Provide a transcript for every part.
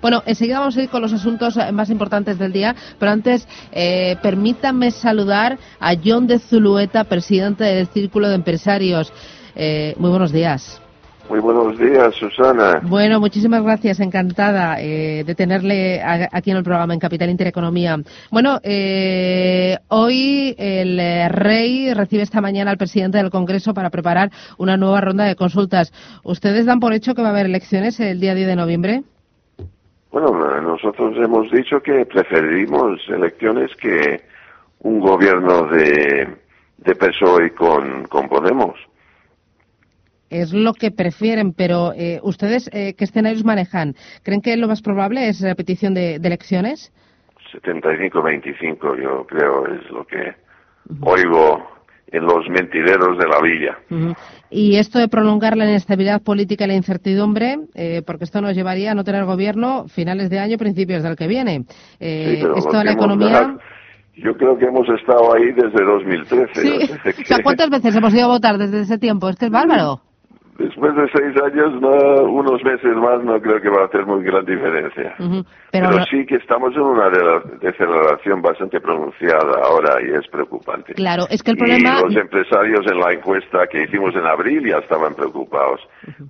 Bueno, enseguida vamos a ir con los asuntos eh, más importantes del día, pero antes eh, permítanme saludar a John de Zulueta, presidente del Círculo de Empresarios. Eh, muy buenos días. Muy buenos días, Susana. Bueno, muchísimas gracias, encantada de tenerle aquí en el programa en Capital Intereconomía. Bueno, hoy el rey recibe esta mañana al presidente del Congreso para preparar una nueva ronda de consultas. ¿Ustedes dan por hecho que va a haber elecciones el día 10 de noviembre? Bueno, nosotros hemos dicho que preferimos elecciones que un gobierno de, de PSOE con, con Podemos. Es lo que prefieren, pero eh, ¿ustedes eh, qué escenarios manejan? ¿Creen que lo más probable es repetición de, de elecciones? 75-25, yo creo, es lo que oigo en los mentideros de la villa. Y esto de prolongar la inestabilidad política y la incertidumbre, eh, porque esto nos llevaría a no tener gobierno finales de año, principios del que viene. Eh, esto la economía. yo creo que hemos estado ahí desde 2013. Sí. ¿cuántas veces hemos ido a votar desde ese tiempo? Es que es bárbaro después de seis años, unos meses más, no creo que va a hacer muy gran diferencia. Pero, sí que estamos en una deceleración bastante pronunciada ahora y es preocupante. Claro, es que el problema... Y los empresarios en la encuesta que hicimos en abril ya estaban preocupados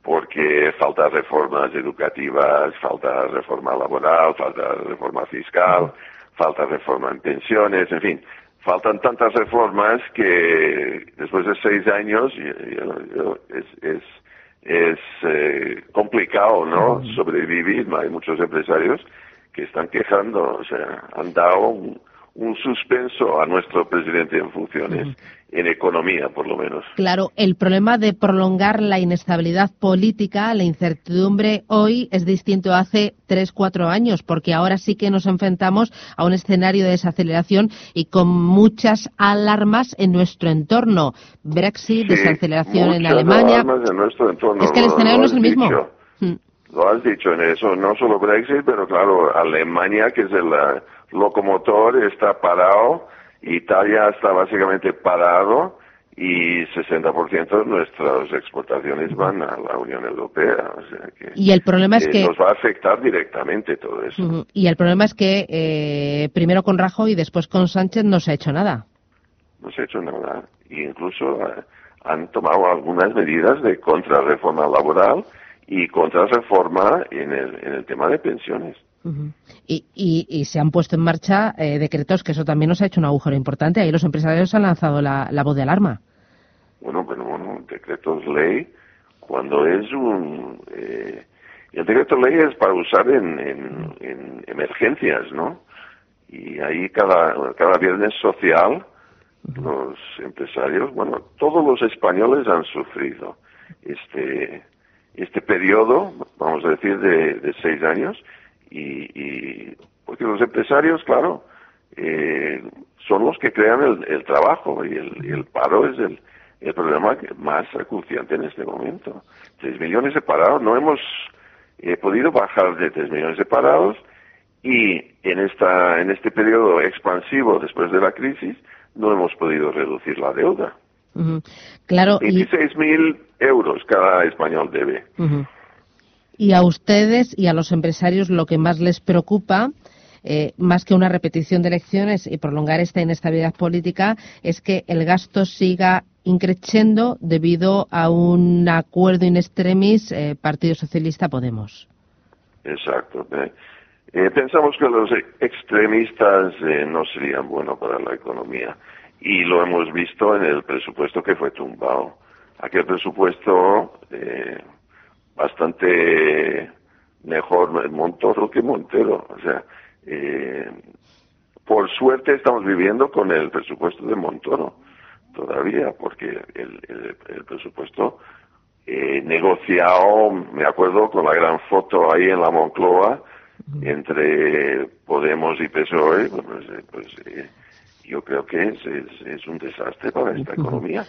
porque falta reformas educativas, falta reforma laboral, falta reforma fiscal, falta reforma en pensiones, en fin faltan tantas reformas que después de seis años es, es, es eh, complicado, ¿no? Sobrevivir. Hay muchos empresarios que están quejando, o sea, han dado un, un suspenso a nuestro presidente en funciones, en economía por lo menos. Claro, el problema de prolongar la inestabilidad política, la incertidumbre hoy es distinto a hace tres, cuatro años, porque ahora sí que nos enfrentamos a un escenario de desaceleración y con muchas alarmas en nuestro entorno. Brexit, desaceleración en Alemania. Es que el escenario no es el mismo. Mm. Lo has dicho en eso, no solo Brexit, pero claro, Alemania, que es el locomotor está parado, Italia está básicamente parado y 60% de nuestras exportaciones van a la Unión Europea. O sea que, y el problema es que nos va a afectar directamente todo eso. Y el problema es que eh, primero con Rajoy y después con Sánchez no se ha hecho nada. No se ha hecho nada. Y incluso eh, han tomado algunas medidas de contrarreforma laboral y contrarreforma en el, en el tema de pensiones y, se han puesto en marcha eh, decretos que eso también nos ha hecho un agujero importante. Ahí los empresarios han lanzado la, voz de alarma. Bueno, pero bueno, decretos ley, cuando es un... Eh, el decreto ley es para usar en, en, emergencias, ¿no? Y ahí cada, cada viernes social los empresarios, bueno, todos los españoles han sufrido este este periodo, vamos a decir, de, de seis años, y, y porque los empresarios, claro, eh, son los que crean el, el trabajo y el, el, paro es el, el problema más acuciante en este momento. Tres millones de parados, no hemos eh, podido bajar de tres millones de parados y en esta en este periodo expansivo después de la crisis no hemos podido reducir la deuda. Claro. 26.000 mil euros cada español debe. Y a ustedes y a los empresarios lo que más les preocupa eh, más que una repetición de elecciones y prolongar esta inestabilidad política, es que el gasto siga increciendo debido a un acuerdo in extremis eh, Partido Socialista Podemos. Exacto. Eh, pensamos que los extremistas no serían buenos para la economía y lo hemos visto en el presupuesto que fue tumbado. Aquel presupuesto bastante mejor Montoro que Montero. O sea, eh, por suerte estamos viviendo con el presupuesto de Montoro todavía, porque el, el, presupuesto eh, negociado, me acuerdo, con la gran foto ahí en la Moncloa, entre Podemos y PSOE, pues, eh, pues eh, yo creo que es, es, un desastre para esta economía.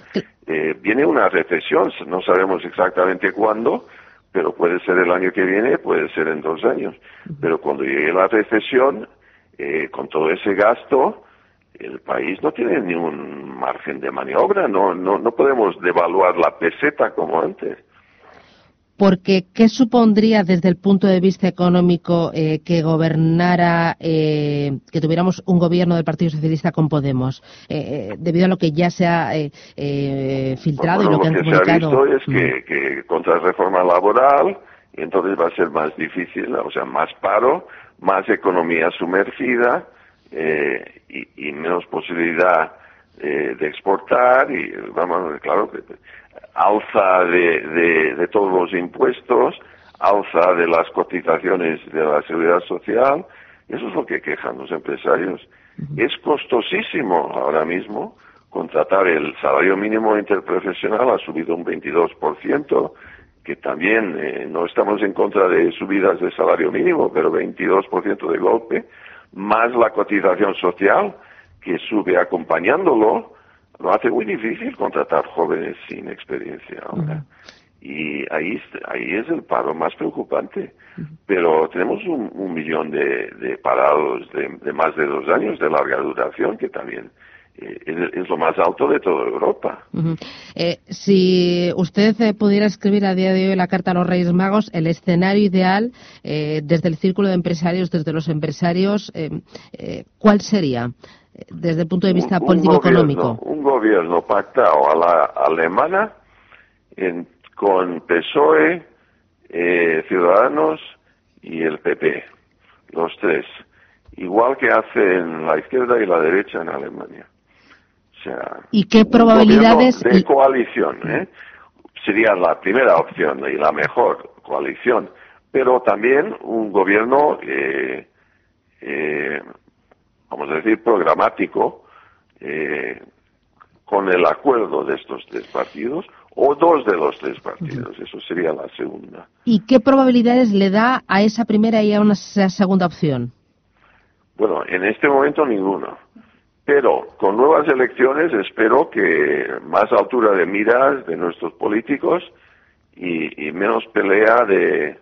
Eh, viene una recesión, no sabemos exactamente cuándo, pero puede ser el año que viene, puede ser en dos años. Pero cuando llegue la recesión, eh, con todo ese gasto, el país no tiene ni un margen de maniobra, no, no, no podemos devaluar la peseta como antes porque ¿qué supondría desde el punto de vista económico eh, que gobernara, eh, que tuviéramos un gobierno del Partido Socialista con Podemos, eh, debido a lo que ya se ha filtrado y lo, que, han comunicado? se ha visto es que, que contra reforma laboral, y entonces va a ser más difícil, o sea, más paro, más economía sumergida y, y, menos posibilidad de exportar y vamos, claro que alza de, de, todos los impuestos, alza de las cotizaciones de la seguridad social, eso es lo que quejan los empresarios. Es costosísimo ahora mismo contratar el salario mínimo interprofesional, ha subido un 22%, que también eh, no estamos en contra de subidas de salario mínimo, pero 22% de golpe, más la cotización social que sube acompañándolo, lo hace muy difícil contratar jóvenes sin experiencia ahora. Y ahí, ahí es el paro más preocupante. Pero tenemos un, millón de, parados de, más de dos años de larga duración que también eh, es, lo más alto de toda Europa. Eh, si usted eh, pudiera escribir a día de hoy la carta a los Reyes Magos, el escenario ideal desde el círculo de empresarios, desde los empresarios, ¿cuál sería? desde el punto de vista político-económico? Un gobierno pactado a la alemana con PSOE, eh, Ciudadanos y el PP, los tres, igual que hacen la izquierda y la derecha en Alemania. O sea, ¿Y qué probabilidades de coalición? ¿eh? Sería la primera opción y la mejor coalición, pero también un gobierno eh, eh vamos a decir, programático eh, con el acuerdo de estos tres partidos o dos de los tres partidos. Eso sería la segunda. ¿Y qué probabilidades le da a esa primera y a una segunda opción? Bueno, en este momento ninguno. Pero con nuevas elecciones espero que más altura de miras de nuestros políticos y, menos pelea de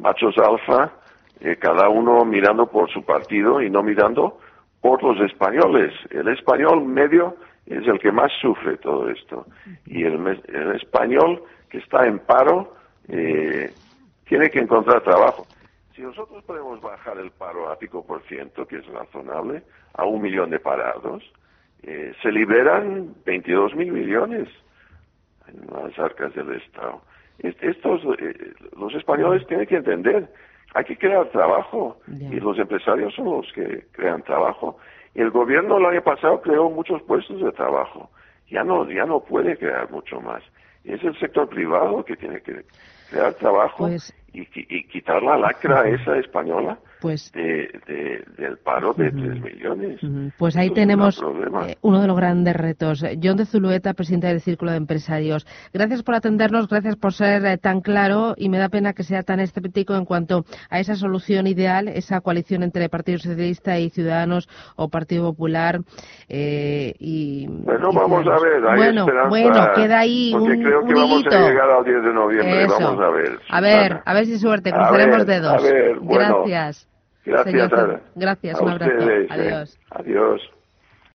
machos alfa, eh, cada uno mirando por su partido y no mirando por los españoles. El español medio es el que más sufre todo esto. Y el, español que está en paro eh, tiene que encontrar trabajo. Si nosotros podemos bajar el paro a pico por ciento, que es razonable, a un millón de parados, eh, se liberan 22 mil millones en las arcas del Estado. Estos, eh, los españoles tienen que entender hay que crear trabajo y los empresarios son los que crean trabajo. El gobierno el año pasado creó muchos puestos de trabajo. Ya no, ya no puede crear mucho más. es el sector privado que tiene que crear trabajo pues y, quitar la lacra esa española pues, de, del paro de 3 millones. Pues ahí tenemos eh, uno de los grandes retos. John de Zulueta, presidente del Círculo de Empresarios. Gracias por atendernos, gracias por ser eh, tan claro y me da pena que sea tan escéptico en cuanto a esa solución ideal, esa coalición entre Partido Socialista y Ciudadanos o Partido Popular. Eh, y, bueno, vamos a ver. Hay bueno, bueno, queda ahí porque un, creo que vamos a llegar al 10 de noviembre. Vamos a ver. A ver, a ver si suerte, cruzaremos dedos. A ver, Gracias. Gracias, Gracias, un abrazo. Eh. Adiós. Adiós.